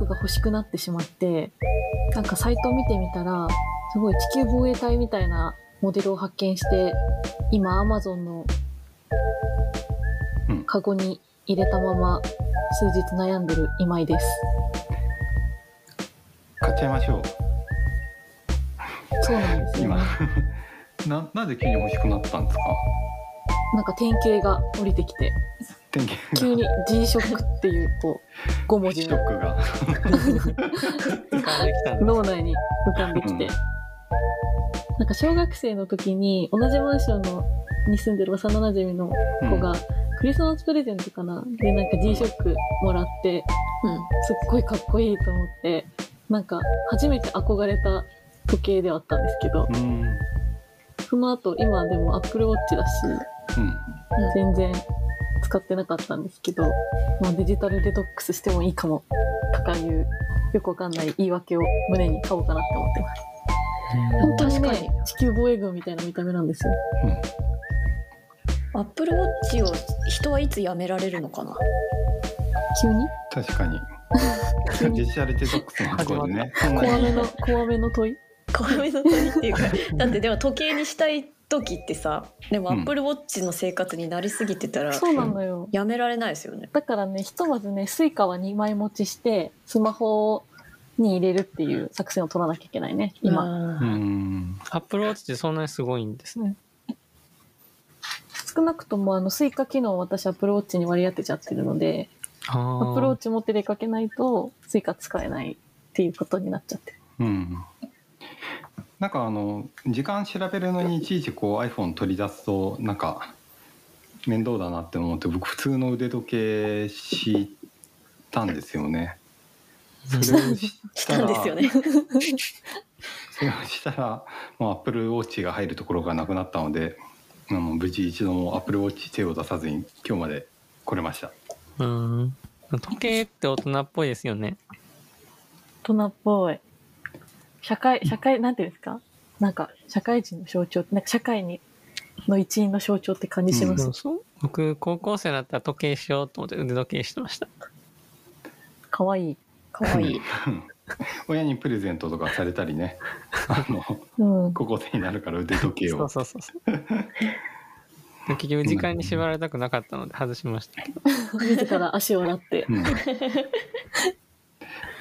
に G-SHOCK が欲しくなってしまって、なんかサイトを見てみたら、すごい地球防衛隊みたいなモデルを発見して、今 Amazon のうん。カゴに入れたまま数日悩んでる今井です。買っちゃいましょう。そうなんですよ今。ね。ななぜ急に欲しくなったんですか？なんか典型が降りてきて、急に G-SHOCK っていうこう5文字の。ショックが 脳内に浮かんできて、うん。なんか小学生の時に同じマンションのに住んでる幼馴染の子が、クリスマスプレゼントかな？でなんか G-SHOCK もらってすっごいかっこいいと思ってなんか初めて憧れた時計ではあったんですけどうん。うんその後今でも Apple Watch だし全然使ってなかったんですけど、まあ、デジタルデトックスしてもいいかもとかいうよくわかんない言い訳を胸に買おうかなって思ってます。本当に確かね地球防衛軍みたいな見た目なんですよ。アップルウォッチを人はいつやめられるのかな？急に？確かに。デジタルデトックスのところでね。怖めの怖めの問い？怖めの鳥っていうかだってでも時計にしたい時ってさでもうん。 Apple Watch の生活になりすぎてたらそうなのよ。やめられないですよね。だからねひとまずね Suica は2枚持ちしてスマホに入れるっていう作戦を取らなきゃいけないね今、うん。今 Apple Watch ってそんなにすごいんですね。少なくともあの Suica 機能を私 Apple Watch に割り当てちゃってるのでああ。 Apple Watch 持って出かけないと Suica 使えないっていうことになっちゃってる。うんなんかあの時間調べるのにいちいちこう iPhone 取り出すとなんか面倒だなって思って僕普通の腕時計したんですよね。それをししたたんですよね それをしたら、まあ、Apple Watch が入るところがなくなったので、まあもう無事一度も Apple Watch 手を出さずに今日まで来れました。うん。時計って大人っぽいですよね。大人っぽい社会社会なんていうんですか？なんか社会人の象徴なんか社会にの一員の象徴って感じします、そうそう。僕、高校生だったら時計しようと思って腕時計してました。かわい。いかわい。い 親にプレゼントとかされたりね。あのうん。高校生になるから腕時計を。そうそうそうそう。で結局時間に縛られたくなかったので外しました。自ら足を洗って。うん。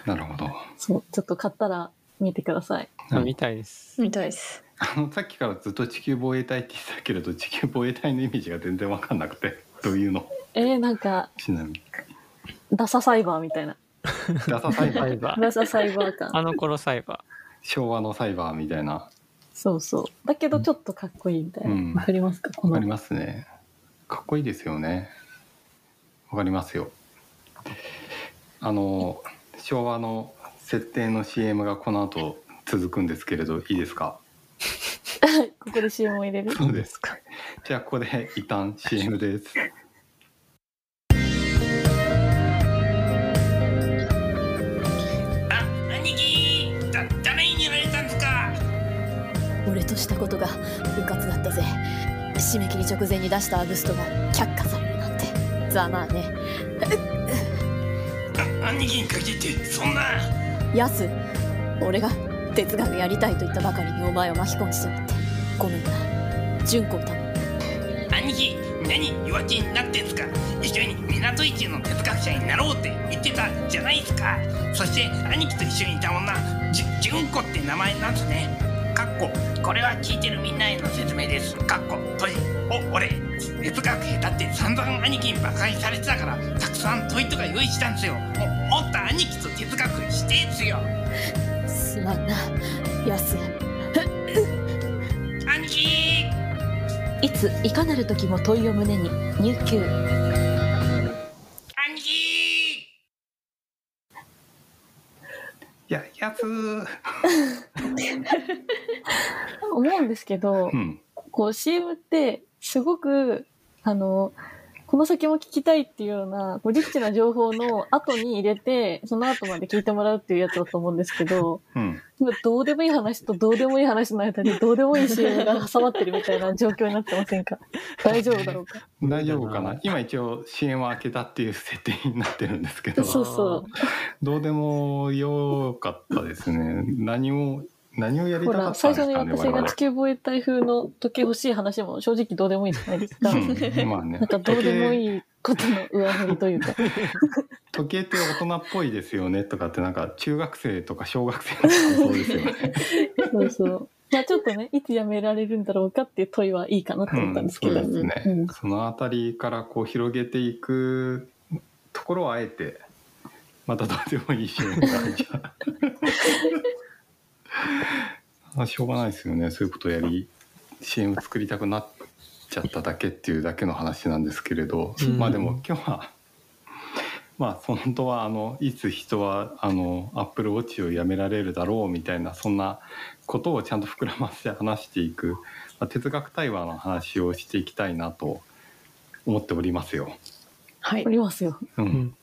なるほど。そうちょっと買ったら見てください。うん見たいです。みたいです。あのさっきからずっと地球防衛隊って言ってたけれど地球防衛隊のイメージが全然わかんなくて。どういうの？えー、なんかちなみに。ダササイバーみたいな。ダササイバー。サイバー。ダササイバー感。あの頃サイバ昭和のサイバーみたいな。そうそう。だけどちょっとかっこいいみたいな。わ、うん。かりますか？この。わかりますね。かっこいいですよね。わかりますよ。あの昭和の設定の CM がこの後続くんですけれどいいですか？ここで CM を入れる？そうですか。じゃあここで一旦 CM です。あ、兄貴だ、誰にやられたんですか？俺としたことがうかつだったぜ。締め切り直前に出したアブストが却下されるなんて。ざまあね。あ、兄貴に限って、そんなヤス俺が哲学やりたいと言ったばかりにお前を巻き込んでしまって。ごめんな。純子を頼む。兄貴、何弱気になってんすか？一緒に港市の哲学者になろうって言ってたじゃないですか。そして兄貴と一緒にいた女、じ、純子って名前なんすね。かっこ、これは聞いてるみんなへの説明です。かっこ、閉じ。お、俺哲学下手って散々兄貴に馬鹿にされてたからたくさん問いとか用意したんですよ。ももっと兄貴と哲学してんすよ。すまんな。ヤス兄貴。いついかなる時も問いを胸に入球兄貴。ややつー思うんですけど、うん。こう CM ってすごくあのこの先も聞きたいっていうような、こうリッチな情報の後に入れて、その後まで聞いてもらうっていうやつだと思うんですけど、うん。今どうでもいい話とどうでもいい話の間にどうでもいい CM が挟まってるみたいな状況になってませんか？大丈夫だろうか？大丈夫かな？今一応 CM 開けたっていう設定になってるんですけど。そうそう。どうでもよかったですね。何を何をやりほら、たかった最んですかね初に私が地球防衛隊風の時計欲しい話も正直どうでもいいじゃないですか。うん、まあねなんかどうでもいいことの上塗りというか。時計って大人っぽいですよねとかってなんか中学生とか小学生の感想ですよね。そうそう。まあちょっとね、いつやめられるんだろうかっていう問いはいいかなと思ったんですけど。そうですね、うんそのあたりからこう広げていくところをあえてまたどうでもいい入っちゃう あしょうがないですよねそういうことをやり CM 作りたくなっちゃっただけっていうだけの話なんですけれど、うんまあでも今日はまあ本当はあのいつ人はあの Apple Watch をやめられるだろうみたいなそんなことをちゃんと膨らませて話していく、まあ、哲学対話の話をしていきたいなと思っておりますよ。はいお。りますよ。う、うんん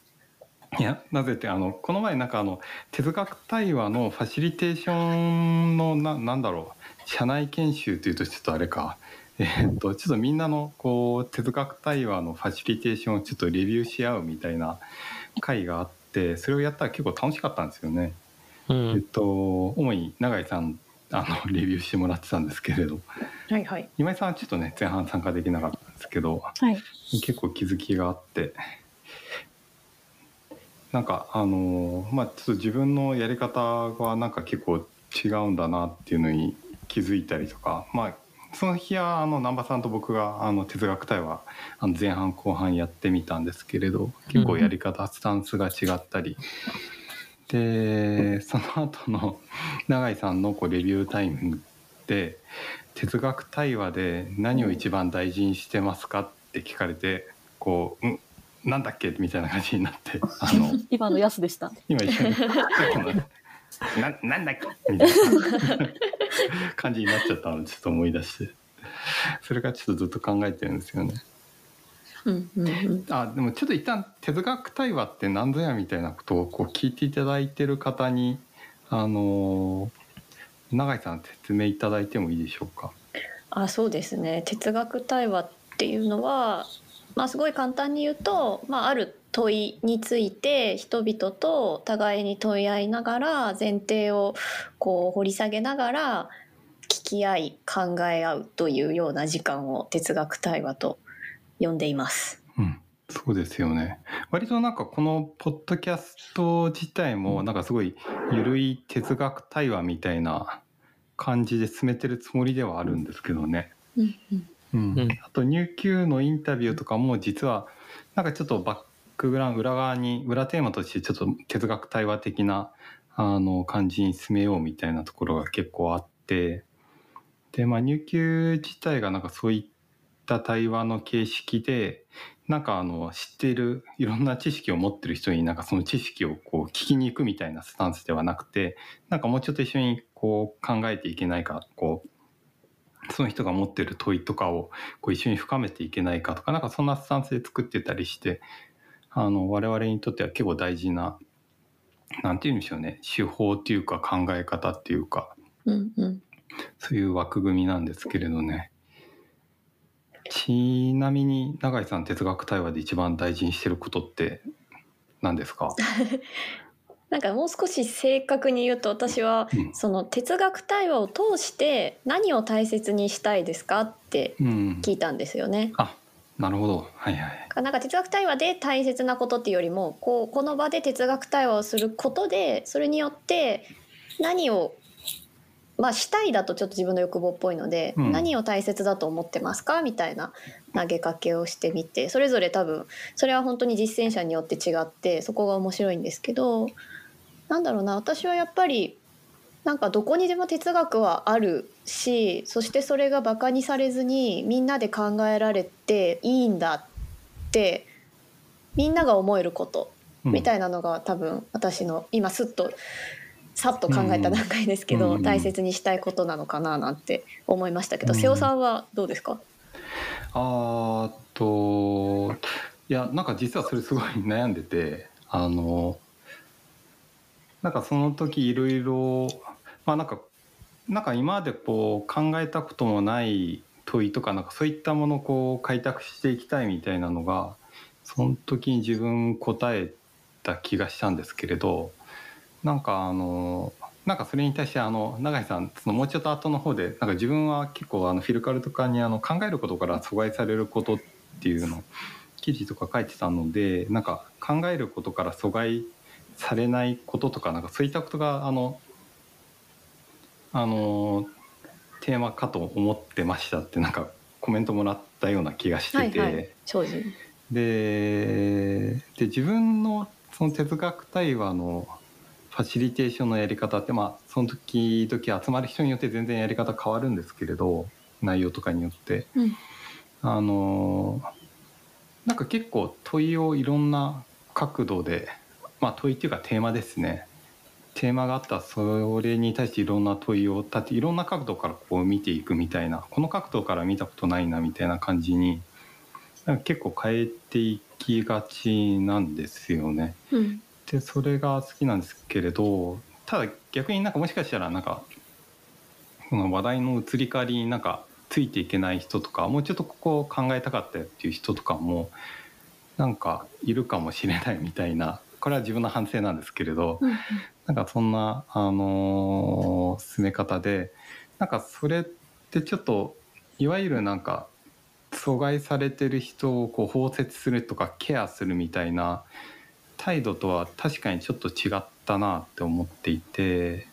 いやなぜってあのこの前なんかあの哲学対話のファシリテーションのななんだろう社内研修っていうとちょっとあれか。えーっとちょっとみんなのこう哲学対話のファシリテーションをちょっとレビューし合うみたいな会があってそれをやったら結構楽しかったんですよね。うんえっと主に永井さんあのレビューしてもらってたんですけれどはいはい。今井さんはちょっとね前半参加できなかったんですけどはい。結構気づきがあってなんかあのまあちょっと自分のやり方はなんか結構違うんだなっていうのに気づいたりとかまあその日はあの南波さんと僕があの哲学対話あの前半後半やってみたんですけれど結構やり方、スタンスが違ったり。でその後の永井さんのこうレビュータイムで哲学対話で何を一番大事にしてますかって聞かれてこう「うんなんだっけ?」みたいな感じになってあの 今のやすでした。今一緒に ななんだっけ？みたいな感じになっちゃったのをちょっと思い出してそれからちょっとずっと考えてるんですよね。うんうんうん。あでもちょっと一旦哲学対話って何ぞやみたいなことをこう聞いていただいてる方にあの永井さん説明いただいてもいいでしょうか？あそうですね哲学対話っていうのは、まあ、すごい簡単に言うと、まあ、ある問いについて人々と互いに問い合いながら前提をこう掘り下げながら聞き合い考え合うというような時間を哲学対話と呼んでいます。うん、そうですよね。割となんかこのポッドキャスト自体もなんかすごい緩い哲学対話みたいな感じで進めてるつもりではあるんですけどね。うんうんうん。うん。あと入級のインタビューとかも実はなんかちょっとバックグラウンド裏側に裏テーマとしてちょっと哲学対話的なあの感じに進めようみたいなところが結構あって。でまあ入級自体がなんかそういった対話の形式でなんかあの知っているいろんな知識を持ってる人になんかその知識をこう聞きに行くみたいなスタンスではなくてなんかもうちょっと一緒にこう考えていけないかこう その人が持ってる問いとかをこう一緒に深めていけないかとかなんかそんなスタンスで作ってたりしてあの我々にとっては結構大事ななんて言うんでしょうね手法っていうか考え方っていうかうんうん。そういう枠組みなんですけれどね。ちなみに永井さん哲学対話で一番大事にしてることって何ですか、なんかもう少し正確に言うと私はうん。その哲学対話を通して何を大切にしたいですかってうん、聞いたんですよね。あなるほど。はいはい。なんか哲学対話で大切なことっていうよりもこうこの場で哲学対話をすることでそれによって何をまあしたいだとちょっと自分の欲望っぽいので、うん。何を大切だと思ってますかみたいな投げかけをしてみてそれぞれ多分それは本当に実践者によって違ってそこが面白いんですけどなんだろうな私はやっぱりなんかどこにでも哲学はあるしそしてそれがバカにされずにみんなで考えられていいんだってみんなが思えることうん。みたいなのが多分私の今すっとさっと考えた段階ですけど、うん。大切にしたいことなのかななんて思いましたけど、うん。瀬尾さんはどうですか？あーっといやなんか実はそれすごい悩んでてあのなんかその時いろいろまあなんかなんか今までこう考えたこともない問いとかなんかそういったものをこう開拓していきたいみたいなのがその時に自分答えた気がしたんですけれどなんかあのなんかそれに対してあの永井さんそのもうちょっと後の方でなんか自分は結構あのフィルカルとかにあの考えることから阻害されることっていうの記事とか書いてたのでなんか考えることから阻害されないこととかなんかそういったことがあのあのテーマかと思ってましたってなんかコメントもらったような気がしてて、はいはい、で自分のその哲学対話のファシリテーションのやり方ってまあその時々集まる人によって全然やり方変わるんですけれど内容とかによって、うん。あのなんか結構問いをいろんな角度でまあ問いっていうかテーマですねテーマがあったらそれに対していろんな問いを立ていろんな角度からこう見ていくみたいなこの角度から見たことないなみたいな感じに結構変えていきがちなんですよね。うんでそれが好きなんですけれどただ逆になんかもしかしたらなんかこの話題の移り変わりになんかついていけない人とかもうちょっとここを考えたかったよっていう人とかもなんかいるかもしれないみたいなこれは自分の反省なんですけれど、うん。なんかそんな、あのー進め方でなんかそれってちょっといわゆるなんか阻害されてる人をこう包摂するとかケアするみたいな態度とは確かにちょっと違ったなって思っていて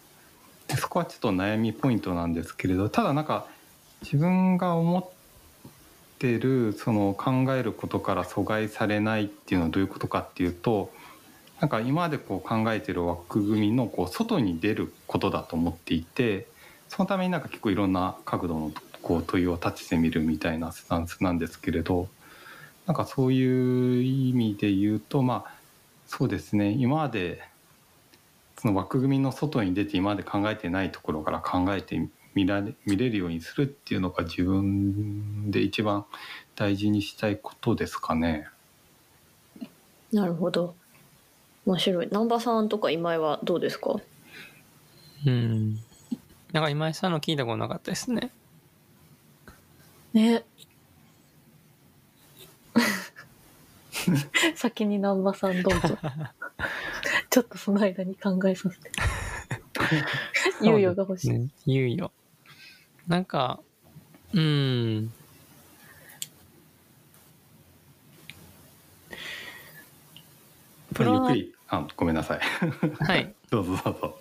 でそこはちょっと悩みポイントなんですけれどただなんか自分が思ってるその考えることから阻害されないっていうのはどういうことかっていうとなんか今までこう考えてる枠組みのこう外に出ることだと思っていてそのためになんか結構いろんな角度のこう問いを立ててみるみたいなスタンスなんですけれどなんかそういう意味で言うとまあそうですね今までその枠組みの外に出て今まで考えてないところから考えてみられ見れるようにするっていうのが自分で一番大事にしたいことですかね。なるほど面白い南波さんとか今井はどうですか？うん。なんか今井さんの聞いたことなかったですね。ね 先に南波さんどうぞ ちょっとその間に考えさせて 猶予が欲しい、ね、猶予。なんか、うん。プロのあごめんなさいはい。どうぞどうぞ。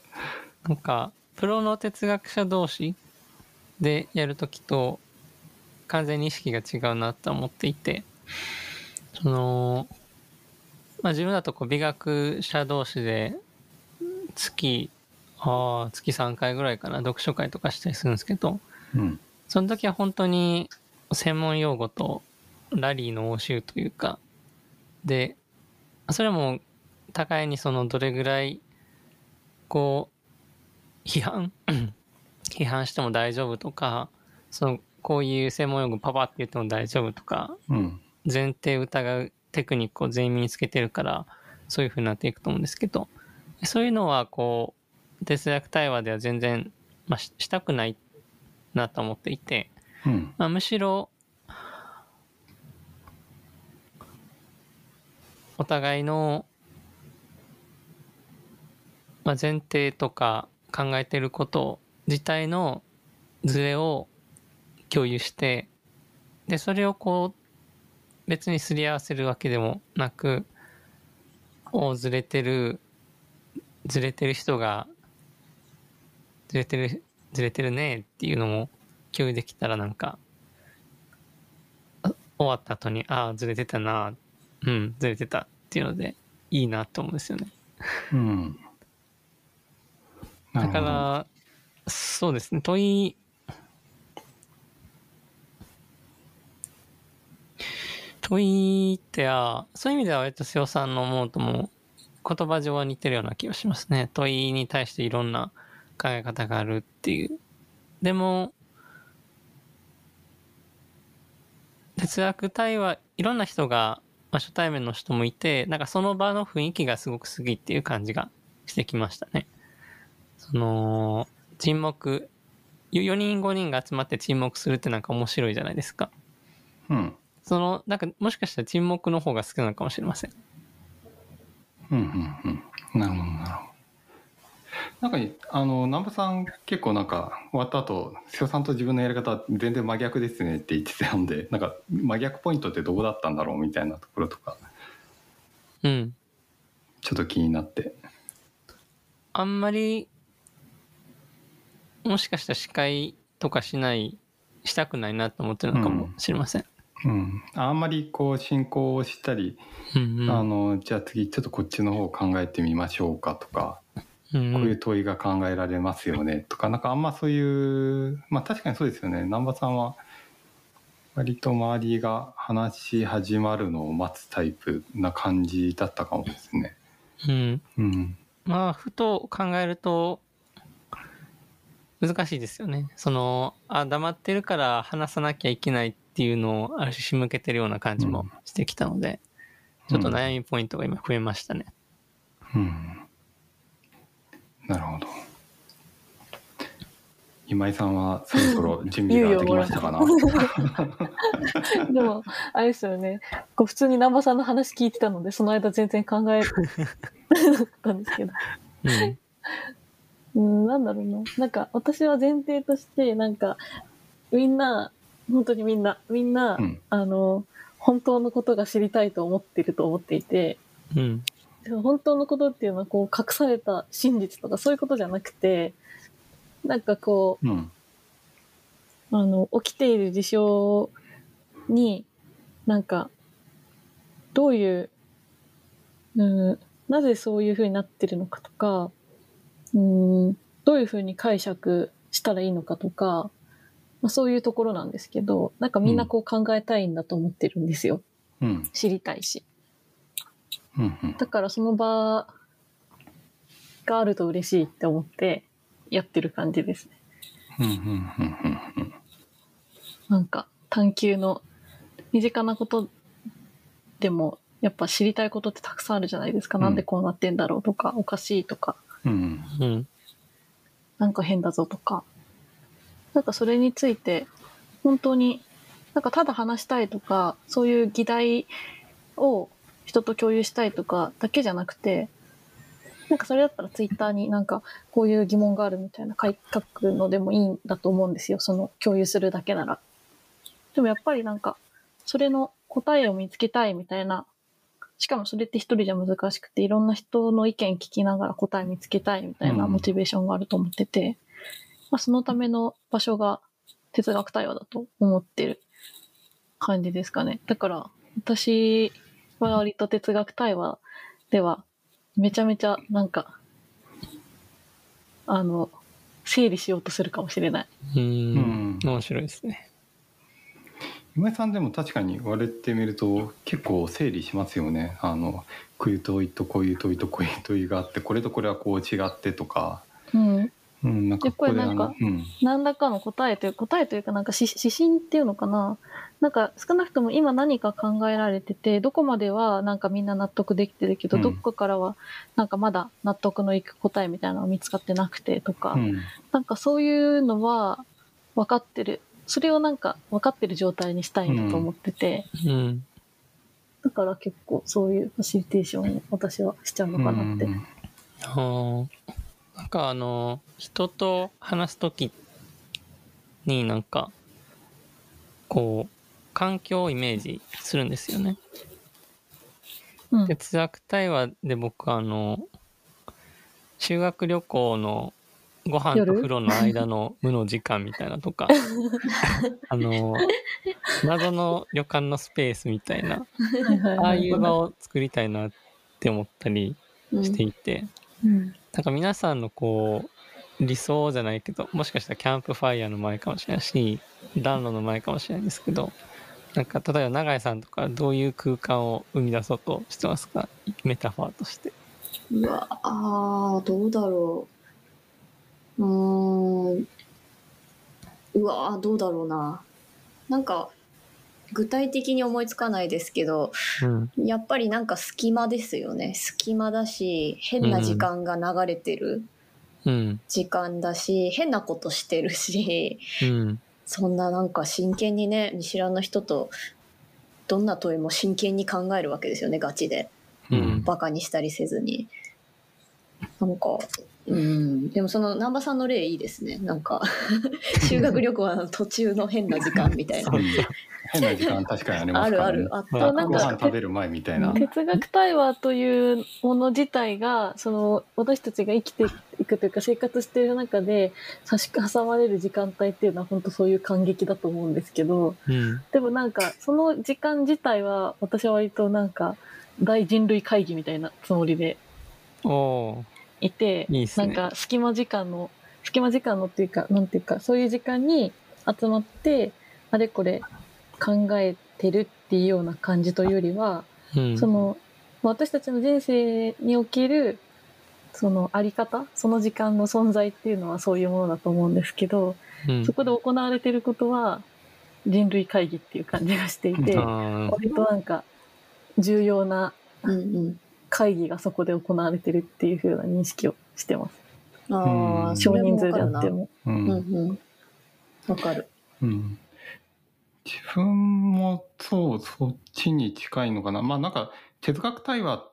なんか、プロの哲学者同士でやるときと、完全に意識が違うなと思っていて、その、まあ自分だとこう美学者同士で、月、ああ、月3回ぐらいかな、読書会とかしたりするんですけど、うんその時は本当に専門用語とラリーの応酬というか、で、それも互いにそのどれぐらい、こう、批判？批判しても大丈夫とか、その、こういう専門用語パパって言っても大丈夫とか、うん。前提疑うテクニックを全員身につけてるから、そういう風になっていくと思うんですけど、そういうのはこう、哲学対話では全然、まあ、ししたくないなと思っていて、うん。まあ、むしろ、お互いの、まあ、前提とか考えてること自体のズレを共有して、で、それをこう、別にすり合わせるわけでもなく、おずれてる、ずれてる人が、ずれてる、ずれてるねっていうのも共有できたらなんか、終わった後に、ああ、ずれてたな、うん、ずれてた。っていうので、いいなと思うんですよね。うんなだから、そうですね、問い、問いってあ、そういう意味では割と瀬尾さんの思うとも言葉上は似てるような気がしますね。問いに対していろんな考え方があるっていう。でも、哲学対話、いろんな人がまあ、初対面の人もいて、なんかその場の雰囲気がすごく好きっていう感じがしてきましたね。その、沈黙、4人5人が集まって沈黙するってなんか面白いじゃないですか。うん。その、なんかもしかしたら沈黙の方が好きなのかもしれません。うんうんうん。なるほどなるほど。なんかあの南部さん結構なんか終わった後瀬尾さんと自分のやり方全然真逆ですねって言ってたんで なんか真逆ポイントってどこだったんだろうみたいなところとかうん。ちょっと気になって。あんまりもしかしたら司会とかしないしたくないなと思ってるのかもしれません、うん、あんまりこう進行をしたり、うんうん、あのじゃあ次ちょっとこっちの方を考えてみましょうかとかこういう問いが考えられますよねとかなんかあんまそういうまあ確かにそうですよね難波さんは割と周りが話し始まるのを待つタイプな感じだったかもですね。うん、うん、まあふと考えると難しいですよね。そのあ黙ってるから話さなきゃいけないっていうのをある種仕向けてるような感じもしてきたので、うん、ちょっと悩みポイントが今増えましたね。うんなるほど。今井さんはそろそろ準備ができましたかな？でもあれですよね。こう普通に南波さんの話聞いてたのでその間全然考えたんですけど、うん、なんだろうな。なんか私は前提としてなんかみんな本当にみんなみんな、うん、あの本当のことが知りたいと思ってると思っていて、うん、本当のことっていうのはこう隠された真実とかそういうことじゃなくてなんかこう、うん、あの起きている事象になんかどういう、うん、なぜそういうふうになってるのかとか、うん、どういうふうに解釈したらいいのかとか、まあ、そういうところなんですけどなんかみんなこう考えたいんだと思ってるんですよ。うん、知りたいし。うんうん、だからその場があると嬉しいって思ってやってる感じですね。なんか探求の身近なことでもやっぱ知りたいことってたくさんあるじゃないですか。うん、なんでこうなってんだろうとか、おかしいとか、うん、なんか変だぞとか。なんかそれについて本当になんかただ話したいとか、そういう議題を人と共有したいとかだけじゃなくて、なんかそれだったらツイッターになんかこういう疑問があるみたいな書くのでもいいんだと思うんですよ。その共有するだけなら。でもやっぱりなんか、それの答えを見つけたいみたいな、しかもそれって一人じゃ難しくて、いろんな人の意見聞きながら答え見つけたいみたいなモチベーションがあると思ってて、うん、まあ、そのための場所が哲学対話だと思ってる感じですかね。だから私割と哲学対話では、めちゃめちゃなんか、あの、整理しようとするかもしれない。うん、面白いですね。今井さんでも確かに言われてみると結構整理しますよね。あのこういう問いとこういう問いとこういう問いがあってこれとこれはこう違ってとか、うん、うん、なんかやっぱりなんか、何らかの答えという答えというかなんか指針っていうのかな？なんか少なくとも今何か考えられててどこまではなんかみんな納得できてるけど、うん、どこからはなんかまだ納得のいく答えみたいなのが見つかってなくてとか、うん、なんかそういうのは分かってる。それをなんか分かってる状態にしたいんだと思ってて、うん、だから結構そういうファシリテーションを私はしちゃうのかなって。はあ、なんかあの人と話す時になんかこう環境をイメージするんですよね。うん、哲学対話で僕あの修学旅行のご飯と風呂の間の無の時間みたいなとか あの謎の旅館のスペースみたいなああいう場を作りたいなって思ったりしていて、うん、なんか皆さんのこう理想じゃないけどもしかしたらキャンプファイヤーの前かもしれないし暖炉の前かもしれないんですけどなんか例えば永井さんとかどういう空間を生み出そうとしてますか？メタファーとして。うわあどうだろう。うん。うわどうだろうな。なんか具体的に思いつかないですけど、うん、やっぱりなんか隙間ですよね。隙間だし変な時間が流れてるうん、時間だし、変なことしてるしうん、そんななんか真剣にね見知らぬ人とどんな問いも真剣に考えるわけですよねガチで。うん、バカにしたりせずになんかうん。でもその南波さんの例いいですね。なんか 修学旅行の途中の変な時間みたいな。うん変な時間確かにありますからね。あるある。あっまたなんか飯食べる前みたいな。哲学対話というもの自体がその私たちが生きていくというか生活している中で差し挟まれる時間帯っていうのは本当そういう感激だと思うんですけどうん、でもなんかその時間自体は私は割となんか大人類会議みたいなつもりで。おーいてね。なんか隙間時間の隙間時間のっていうかなんていうかそういう時間に集まってあれこれ考えてるっていうような感じというよりはうん、その私たちの人生におけるそのあり方その時間の存在っていうのはそういうものだと思うんですけど、うん。そこで行われていることは人類会議っていう感じがしていて、割となんか重要なうんうん会議がそこで行われてるっていう風な認識をしてます。あうん。あ少人数であっても。うん。うんうん。わかる。うん。自分もそうそっちに近いのかな。まあなんか哲学対話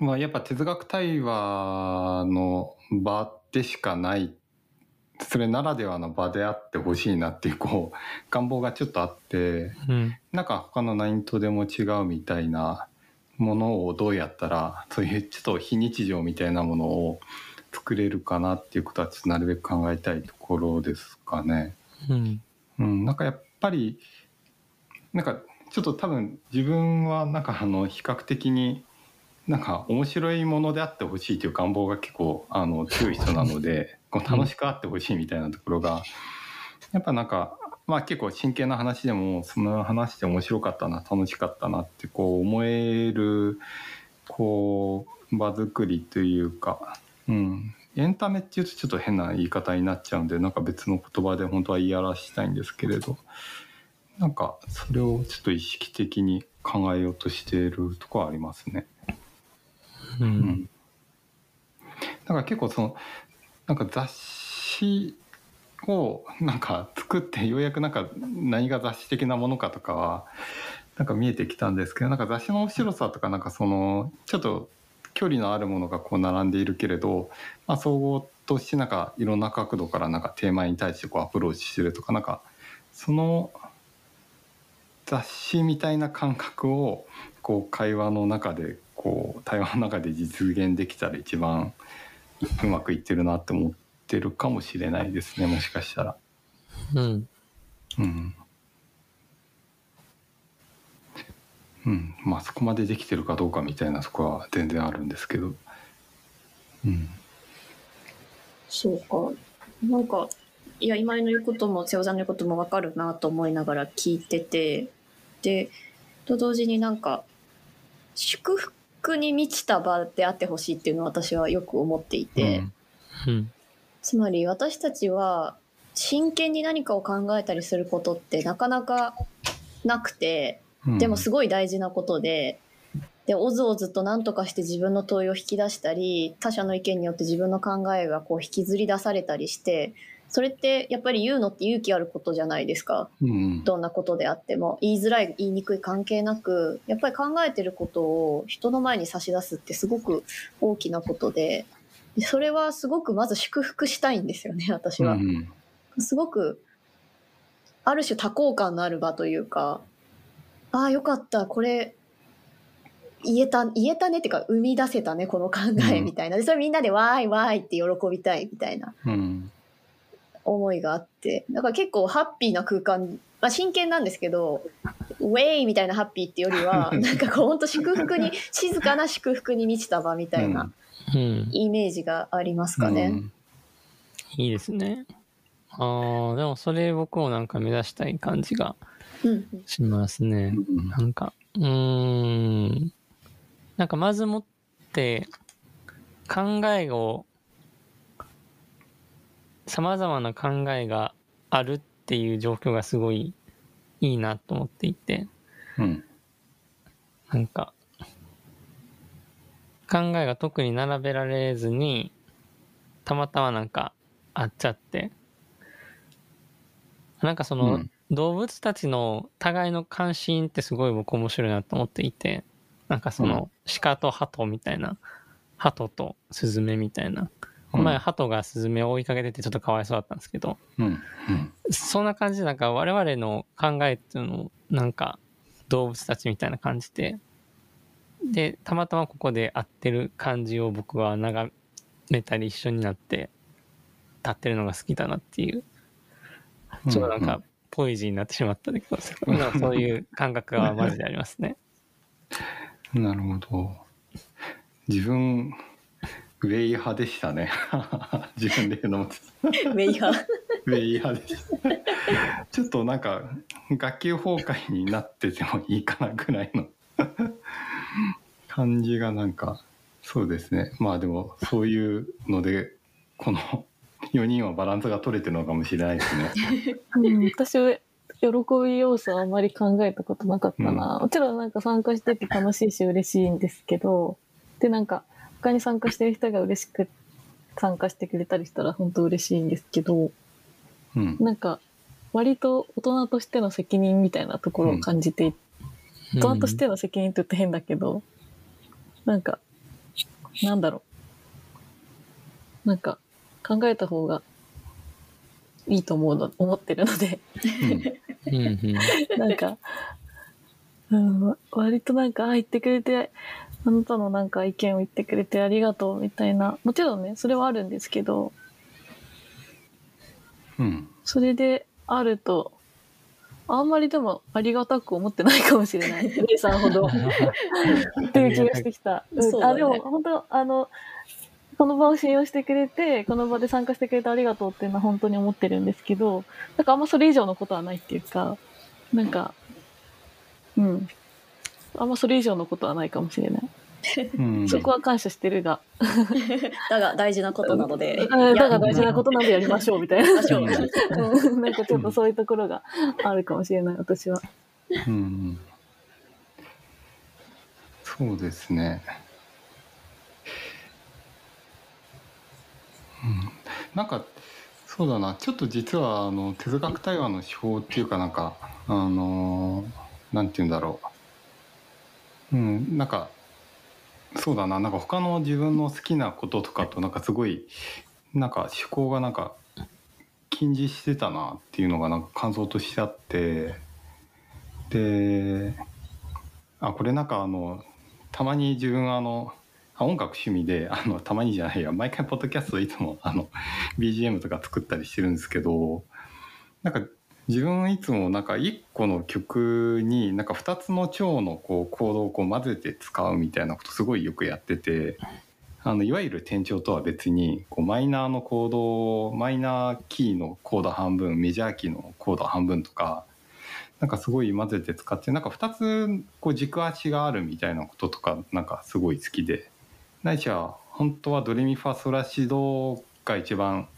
はやっぱ哲学対話の場でしかないそれならではの場であってほしいなっていうこう願望がちょっとあってうん、なんか他の何とでも違うみたいなものをどうやったらそういうちょっと非日常みたいなものを作れるかなっていうことはちょっとなるべく考えたいところですかね。うん、うん、なんかやっぱりなんかちょっと多分自分はなんかあの比較的になんか面白いものであってほしいという願望が結構あの強い人なので こう楽しくあってほしいみたいなところがやっぱなんかまあ結構真剣な話でもその話で面白かったな楽しかったなってこう思えるこう場作りというか、うん、エンタメっていうとちょっと変な言い方になっちゃうんでなんか別の言葉で本当は言い表したいんですけれどなんかそれをちょっと意識的に考えようとしているところはありますね。う、うん。ん、だから結構そのなんか雑誌をなんか作ってようやくなんか何が雑誌的なものかとかはなんか見えてきたんですけどなんか雑誌の面白さとかなんかそのちょっと距離のあるものがこう並んでいるけれど、まあ、総合としてなんかいろんな角度からなんかテーマに対してこうアプローチしてるとかなんかその雑誌みたいな感覚をこう会話の中でこう対話の中で実現できたら一番うまくいってるなって思ってるかもしれないですねもしかしたら。うん、うん。うん、まあそこまでできてるかどうかみたいなとこは全然あるんですけど。うん。そうかなんかいや今井の言うことも瀬尾さんの言うことも分かるなと思いながら聞いててでと同時になんか祝福に満ちた場であってほしいっていうのを私はよく思っていて、うん、つまり私たちは真剣に何かを考えたりすることってなかなかなくてうん。でもすごい大事なことで。でおずおずと何とかして自分の問いを引き出したり他者の意見によって自分の考えがこう引きずり出されたりしてそれってやっぱり言うのって勇気あることじゃないですか。うん。どんなことであっても。言いづらい言いにくい関係なくやっぱり考えてることを人の前に差し出すってすごく大きなことででそれはすごくまず祝福したいんですよね 私は。うんすごくある種多幸感のある場というかああよかったこれ言えた言えたねっていうか生み出せたねこの考えうん。みたいな、でそれみんなでわーいわーいって喜びたいみたいなうん。思いがあって。だから結構ハッピーな空間、まあ、真剣なんですけどウェイみたいなハッピーっていうよりは なんかこう本当祝福に静かな祝福に満ちた場みたいなうん、イメージがありますかね。うんいいですね。ああ、でもそれ僕もなんか目指したい感じがうんしますね。うんなんか、うーん。なんかまずもって考えを、様々な考えがあるっていう状況がすごいいいなと思っていて、うん。なんか、考えが特に並べられずに、たまたまなんか会っちゃって、なんかその、うん、動物たちの互いの関心ってすごい僕面白いなと思っていて、なんかその、鹿と鳩みたいな、鳩とスズメみたいな。この前、鳩がスズメを追いかけててちょっとかわいそうだったんですけど、うん。うん、そんな感じでなんか我々の考えっていうのをなんか動物たちみたいな感じで、で、たまたまここで会ってる感じを僕は眺めたり一緒になって立ってるのが好きだなっていう、ちょっとなんかポイジーになってしまったんだけど、そういう感覚がマジでありますね。なるほど。自分、ウェイ派でしたね。自分で言うのも。ウェイ派ウェイ派でした。ちょっとなんか、学級崩壊になっててもいいかなぐらいの感じがなんか、そうですね。まあでも、そういうので、この 4人はバランスが取れてるのかもしれないですね。うん、私は喜び要素はあまり考えたことなかったな、うん、もちろんなんか参加してて楽しいし嬉しいんですけどでなんか他に参加してる人が嬉しく参加してくれたりしたら本当嬉しいんですけど、うん、なんか割と大人としての責任みたいなところを感じて、うん、大人としての責任って言って変だけど、なんかなんだろう。なんか考えた方がいいと思うの思ってるので。なんか、うん、割となんか、あ、言ってくれて、あなたのなんか意見を言ってくれてありがとうみたいな、もちろんね、それはあるんですけど、うん。それであると、あんまりでもありがたく思ってないかもしれない。レイさんほど。っていう気がしてきた。うん、ね、あ、でも本当、あの、この場を信用してくれて、この場で参加してくれてありがとうっていうのは本当に思ってるんですけど、なんかあんまそれ以上のことはないっていうか、なんか、うん。あんまそれ以上のことはないかもしれない。うん、そこは感謝してるが。だが大事なことなので。だが大事なことなのでやりましょうみたいな。なんかちょっとそういうところがあるかもしれない、私は。うん。そうですね。うん、なんかそうだなちょっと実はあの哲学対話の手法っていうかなんかあのなんて言うんだろううんなんかそうだな。なんか他の自分の好きなこととかとなんかすごいなんか思考がなんか近似してたなっていうのがなんか感想としてあって。であこれなんかあのたまに自分あの音楽趣味であのたまにじゃないや。毎回ポッドキャストいつもあの BGM とか作ったりしてるんですけど。なんか自分いつもなんか1個の曲になんか2つの腸のこうコードをこう混ぜて使うみたいなことすごいよくやっててあのいわゆる転調とは別にこうマイナーのコードマイナーキーのコード半分メジャーキーのコード半分とかなんかすごい混ぜて使ってなんか2つこう軸足があるみたいなこととかなんかすごい好きでないしは本当はドレミファソラシドが一番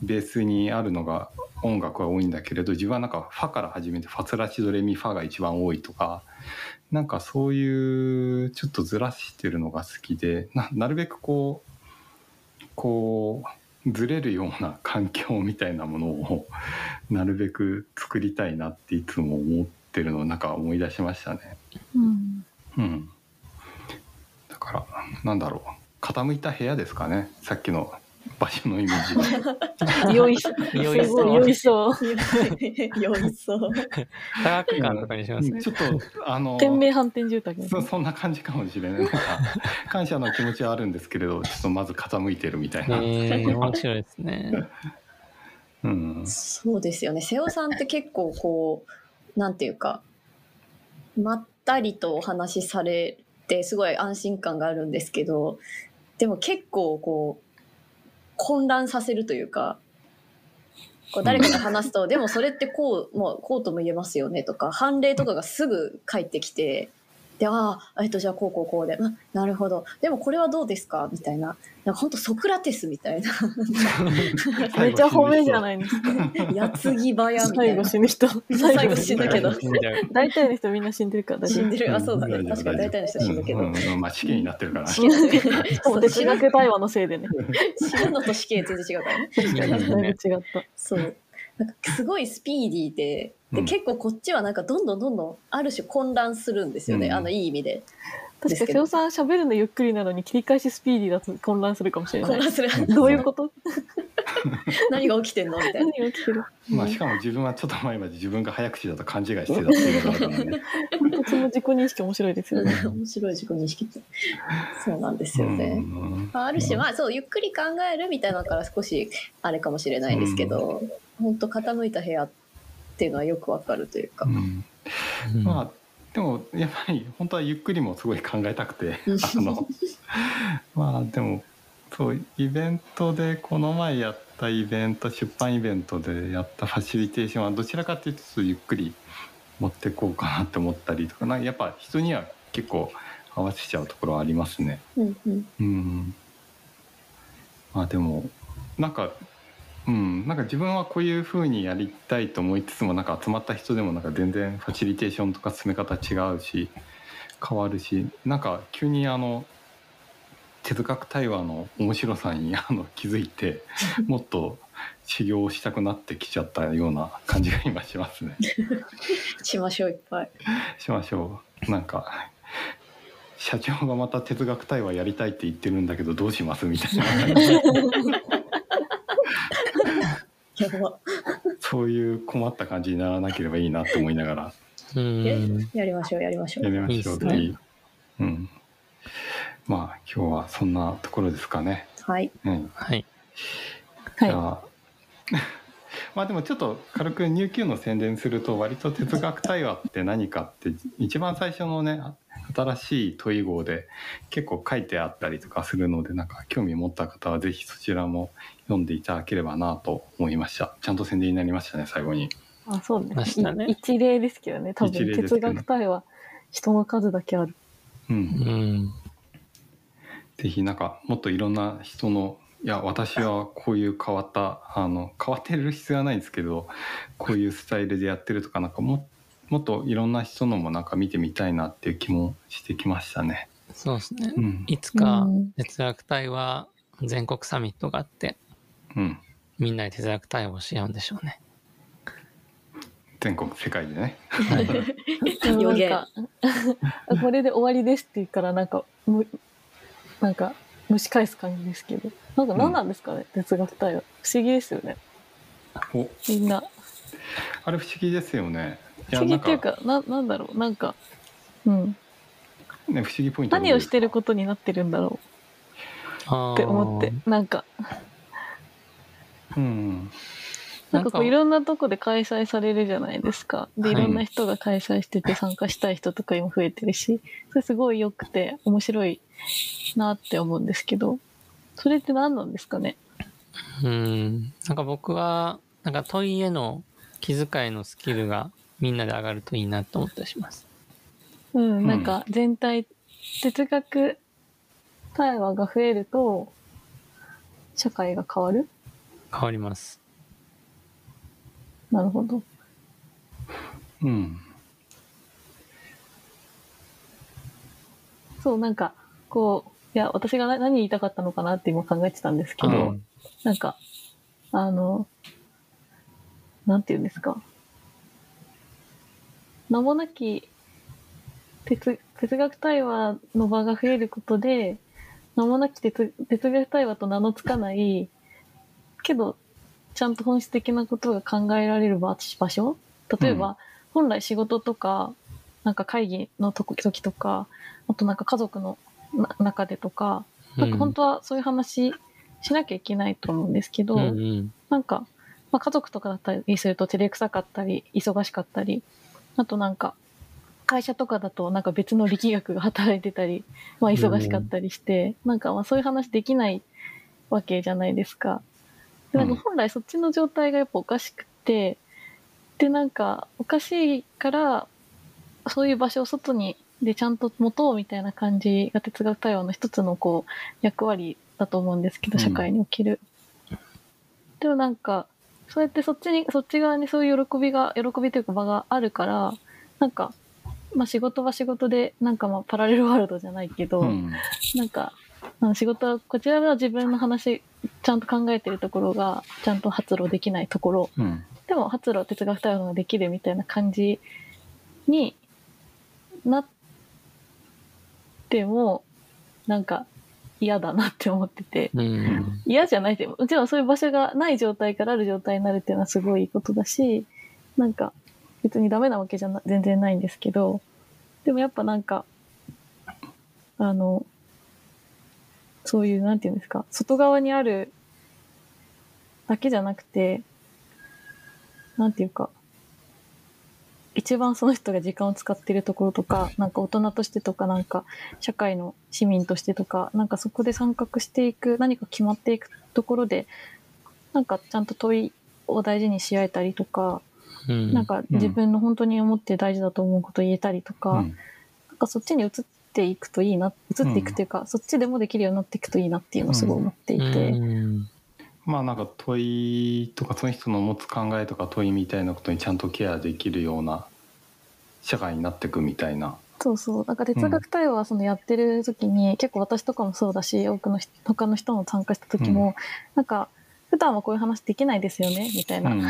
ベースにあるのが音楽は多いんだけれど自分はなんかファから始めてファソラシドレミファが一番多いとかなんかそういうちょっとずらしてるのが好きでななるべくこうこうずれるような環境みたいなものを なるべく作りたいなっていつも思ってるのをなんか思い出しましたね。うん、うん。からなんだろう。傾いた部屋ですかね。さっきの場所のイメージ。よいしょ。よいしょ。よいしょ。よいしょ。科学館とかにしますね。ちょっとあの天命反転住宅そそんな感じかもしれない。なんか感謝の気持ちはあるんですけれどちょっとまず傾いてるみたいな、えー、面白いですね。うん、そうですよね。瀬尾さんって結構こうなんていうかまったりとお話しされってすごい安心感があるんですけどでも結構こう混乱させるというかこう誰かと話すと、でもそれってこうもうこうとも言えますよねとか判例とかがすぐ返ってきてで、ああ、えっと、じゃあこうこうこうで、あなるほど。でもこれはどうですか？みたいな。なんか本当ソクラテスみたいな。めっちゃ褒めじゃないですか。矢継ぎ早みた最いな。後死ぬ人。最後死ぬけど。大体の人みんな死んでるから。死んでる。あ、そうだね。確かに大体の人死ぬけど。まあ試験になってるから。死ぬ哲学対話のせいでね。死ぬのと死刑全然違うからね。だいぶ違った。そう。なんかすごいスピーディーで、でうん結構こっちはなんかどんどんどんどんある種混乱するんですよね。うんあのいい意味で。確かに瀬尾さん喋るのゆっくりなのに切り返しスピーディーだと混乱するかもしれない。混乱する。どういうこと？何が起きてんの？みたいな。何が起きてる？まあしかも自分はちょっと前まで自分が早口だと勘違いしてたっていうのがあるからね。その自己認識面白いですよね。面白い自己認識って。そうなんですよね。うんまあある種まあそうゆっくり考えるみたいなのから少しあれかもしれないんですけど、本当傾いた部屋っていうのはよくわかるというかう。んまあでもやっぱり本当はゆっくりもすごい考えたくてうんあの まあでもそうイベントでこの前やったイベント出版イベントでやったファシリテーションはどちらかというとゆっくり持ってこうかなって思ったりとかなんかやっぱ人には結構合わせちゃうところはありますね。うんうんうん、まあでもなんかうんなんか自分はこういう風にやりたいと思いつつもなんか集まった人でもなんか全然ファシリテーションとか進め方違うし変わるしなんか急にあの哲学対話の面白さにあの気づいて もっと修行したくなってきちゃったような感じが今しますね。しましょういっぱい。しましょう。なんか社長がまた哲学対話やりたいって言ってるんだけどどうします？みたいな。そういう困った感じにならなければいいなって思いながらうんやりましょうやりましょう。やりましょういいねいいうん。まあ今日はそんなところですかね。はい。うん。はいはい。じゃあまあでもちょっと軽く入級の宣伝すると割と哲学対話って何かって一番最初のね新しい問い号で結構書いてあったりとかするのでなんか興味持った方はぜひそちらも読んでいただければなと思いました。ちゃんと宣伝になりましたね最後に。あ、そうね。ね。い一例ですけどね。多分。哲学対話、人の数だけある。うん。うん。ぜひなんかもっといろんな人のいや私はこういう変わったあの変わってる必要はないんですけどこういうスタイルでやってるとかなんかももっといろんな人のもなんか見てみたいなっていう気もしてきましたね。そうですね。うん、いつかうん。哲学対話全国サミットがあってうん、みんなで哲学対話をし合うんでしょうね。全国世界でね。予言なんか これで終わりですって言うからなんかむなんか蒸し返す感じですけど。なんか何なんですかね、哲学対話。不思議ですよね。お。みんな。あれ不思議ですよね。不思議っていうかななんだろう。なんかうん。ね不思議ポイント何をしてることになってるんだろあうって思って。なんか。うん。なんかこういろんなとこで開催されるじゃないですか。で、いろんな人が開催してて参加したい人とか今増えてるし、それすごい良くて面白いなって思うんですけど、それって何なんですかね？うん。なんか僕はなんか問いへの気遣いのスキルがみんなで上がるといいなと思ったりします。うん、なんか全体、哲学対話が増えると、社会が変わる？変わります。なるほど。うん。そう、なんか、こう、いや、私がな何言いたかったのかなって今考えてたんですけど、うんなんか、あの、なんて言うんですか。名もなき哲哲学対話の場が増えることで、名もなき哲哲学対話と名の付かない、けど、ちゃんと本質的なことが考えられる場場所例えば、うん本来仕事とか、なんか会議の時時とか、あとなんか家族のな中でとか、なんか本当はそういう話しなきゃいけないと思うんですけど、うんうん。なんか、まあ、家族とかだったりすると照れくさかったり、忙しかったり、あとなんか、会社とかだとなんか別の力学が働いてたり、まあ忙しかったりして、なんかまあそういう話できないわけじゃないですか。でなん。か本来そっちの状態がやっぱおかしくて、でなんかおかしいから、そういう場所を外にでちゃんと持とうみたいな感じが哲学対話の一つのこう役割だと思うんですけど、社会における。うん、でもなんか、そうやってそっちに、そっち側にそういう喜びが、喜びというか場があるから、なんか、まあ仕事は仕事で、なんかまあパラレルワールドじゃないけど、うん、なんか、仕事は、こちらは自分の話、ちゃんと考えてるところが、ちゃんと発露できないところ、うん、でも発露哲学対話ができるみたいな感じになっても、なんか嫌だなって思ってて、うん、嫌じゃないって、もちろんそういう場所がない状態からある状態になるっていうのはすごいいいことだし、なんか別にダメなわけじゃ全然ないんですけど、でもやっぱなんか、あの、そういう、なんていうんですか、外側にあるだけじゃなくて、なんていうか、一番その人が時間を使ってるところとか、なんか大人としてとか、なんか社会の市民としてとか、なんかそこで参画していく、何か決まっていくところで、なんかちゃんと問いを大事にし合えたりとか、うん、なんか自分の本当に思って大事だと思うことを言えたりとか、うん、なんかそっちに移っていくといいな、移っていくというか、うん、そっちでもできるようになっていくといいなっていうのをすごい思っていて。まあなんか問いとかその人の持つ考えとか問いみたいなことにちゃんとケアできるような社会になっていくみたいな。そうそう。なんか哲学対話はそのやってる時に、うん、結構私とかもそうだし、多くの他の人も参加した時も、うん、なんか普段はこういう話できないですよね、みたいな。うんで、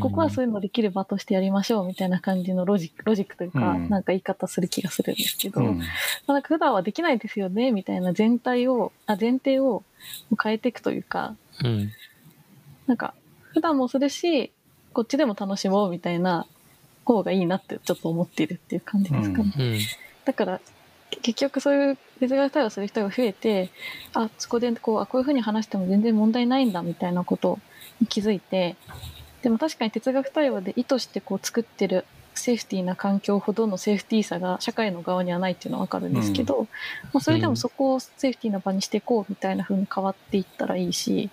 ここはそういうのできる場としてやりましょうみたいな感じのロジック、ロジックというか、うん、なんか言い方する気がするんですけど、うん、まあ、なんか普段はできないですよねみたいな全体を、あ、前提を変えていくというか、うん、なんか普段もするし、こっちでも楽しもうみたいな方がいいなってちょっと思っているっていう感じですかね。うん。だから結局そういう哲学対話する人が増えて、あ、そこでこう、あ、こういうふうに話しても全然問題ないんだみたいなことに気づいて、でも確かに哲学対話で意図してこう作ってるセーフティーな環境ほどのセーフティーさが社会の側にはないっていうのはわかるんですけど、うん、まあ、それでもそこをセーフティーな場にしていこうみたいな風に変わっていったらいいし、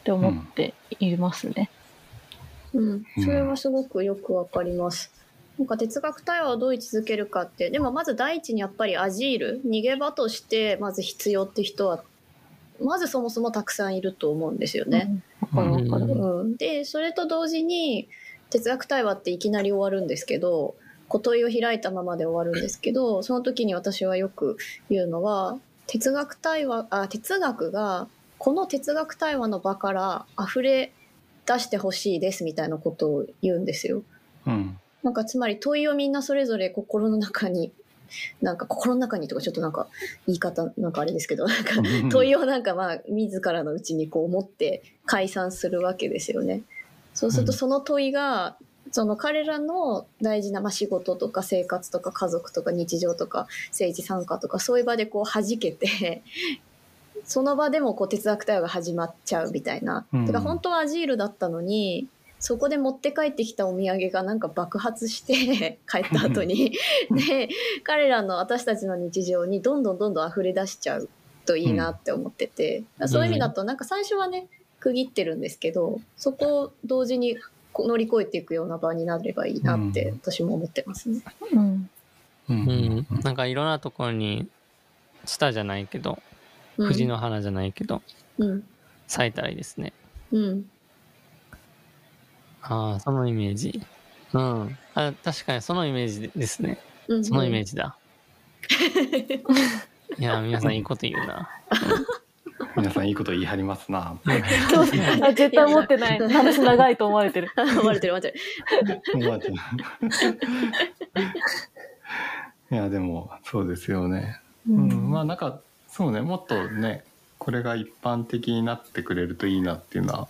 って思っていますね。うん、それはすごくよくわかります。なんか哲学対話をどう位置づけるかってでもまず第一にやっぱりアジール逃げ場としてまず必要って人はまずそもそもたくさんいると思うんですよね。うん、でそれと同時に哲学対話っていきなり終わるんですけど小問いを開いたままで終わるんですけどその時に私はよく言うのは哲学対話あ哲学がこの哲学対話の場から溢れ出してほしいですみたいなことを言うんですよ。うん、なんかつまり問いをみんなそれぞれ心の中になんか心の中にとかちょっとなんか言い方なんかあれですけど、なんか問いをなんかまあ自らのうちにこう持って解散するわけですよね。そうするとその問いが、その彼らの大事な、まあ、仕事とか生活とか家族とか日常とか政治参加とかそういう場でこう弾けてその場でもこう哲学対話が始まっちゃうみたいな。うん、てか本当はアジールだったのにそこで持って帰ってきたお土産がなんか爆発して 帰った後に。で彼らの私たちの日常にどんどんどんどん溢れ出しちゃうといいなって思ってて、うん、そういう意味だとなんか最初はね区切ってるんですけどそこを同時に乗り越えていくような場になればいいなって私も思ってますね。うん、うん、なんかいろんなところにツタじゃないけど、藤の花じゃないけど、うん、咲いたらいいですね。うんああ、そのイメージ？うん。あ確かにそのイメージですね。うんうん、そのイメージだ。いや、皆さんいいこと言うな。皆さんいいこと言い張りますな。絶対思ってない。話長いと思われてる。思われてる、思われてる。思われてる。いや、でも、そうですよね。うん、うん、まあ、なんか、そうね、もっとね、これが一般的になってくれるといいなっていうのは、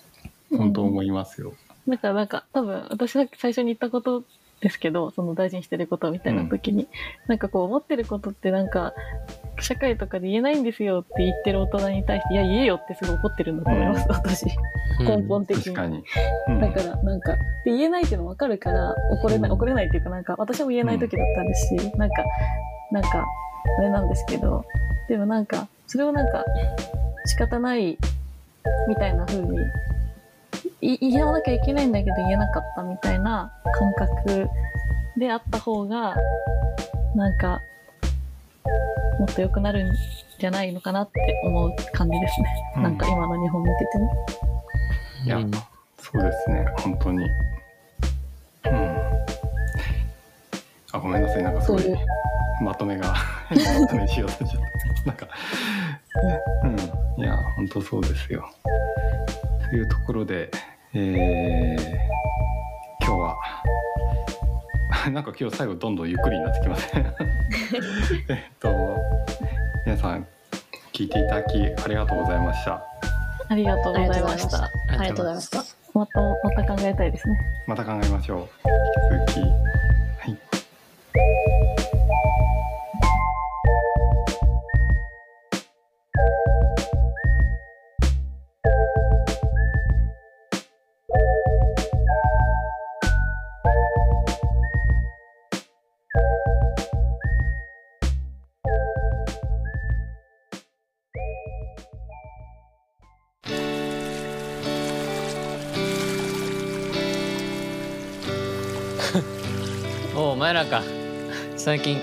本当思いますよ。うんなんか、なんか、多分、私が最初に言ったことですけど、その大事にしてることみたいな時に、うん、なんかこう、思ってることってなんか、社会とかで言えないんですよって言ってる大人に対して、いや、言えよってすごい怒ってるんだと思います、うん、私。根本的に。に。うん、だから、なんか、で、言えないっていうの分かるから、怒れない、怒れないっていうか、なんか、私も言えない時だったんですし、なんか、なんか、あれなんですけど、でもなんか、それをなんか、仕方ないみたいな風に言わなきゃいけないんだけど言えなかったみたいな感覚であった方がなんかもっと良くなるんじゃないのかなって思う感じですね、うん、なんか今の日本見てても。いや、うん、そうですね。本当に。うん。あごめんなさい。なんかすごいまとめがまとめしようとしちゃったなんかうん。いや本当そうですよ。というところでえー、今日は なんか今日最後どんどんゆっくりになってきません えっと皆さん聞いていただきありがとうございました。ありがとうございました。ありがとうございました。またまた考えたいですね。また考えましょう。引き続き。はい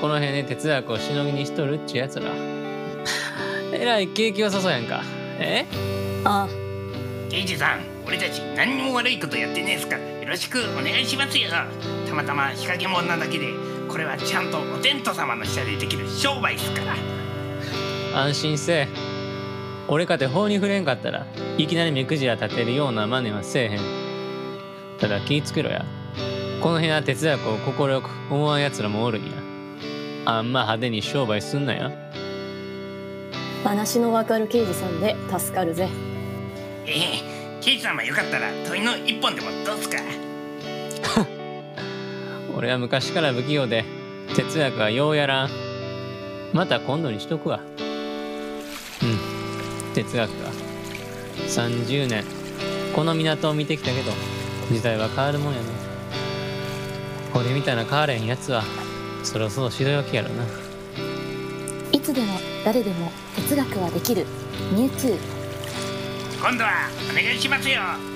この辺で哲学をしのぎにしとるっちゅうやつら。えらい景気良さそうやんか。え？あ。あ刑事さん俺たち何にも悪いことやってねえすか。よろしくお願いしますよ。たまたま日陰者なだけでこれはちゃんとお天道様の下でできる商売っすから。安心せえ。俺かて法に触れんかったらいきなり目くじら立てるような真似はせえへん。ただ気ぃつけろや。この辺は哲学を快く思わん奴らもおるんや。あんま派手に商売すんなや。話のわかる刑事さんで助かるぜ。ええ、刑事さんもよかったら問いの一本でもどうすか？俺は昔から不器用で哲学はようやらん。また今度にしとくわ。うん、哲学か。30年、この港を見てきたけど、時代は変わるもんやね。俺みたいな変われんやつはそろそろ指導きやろな。いつでも誰でも哲学はできる。ミュウツー。今度はお願いしますよ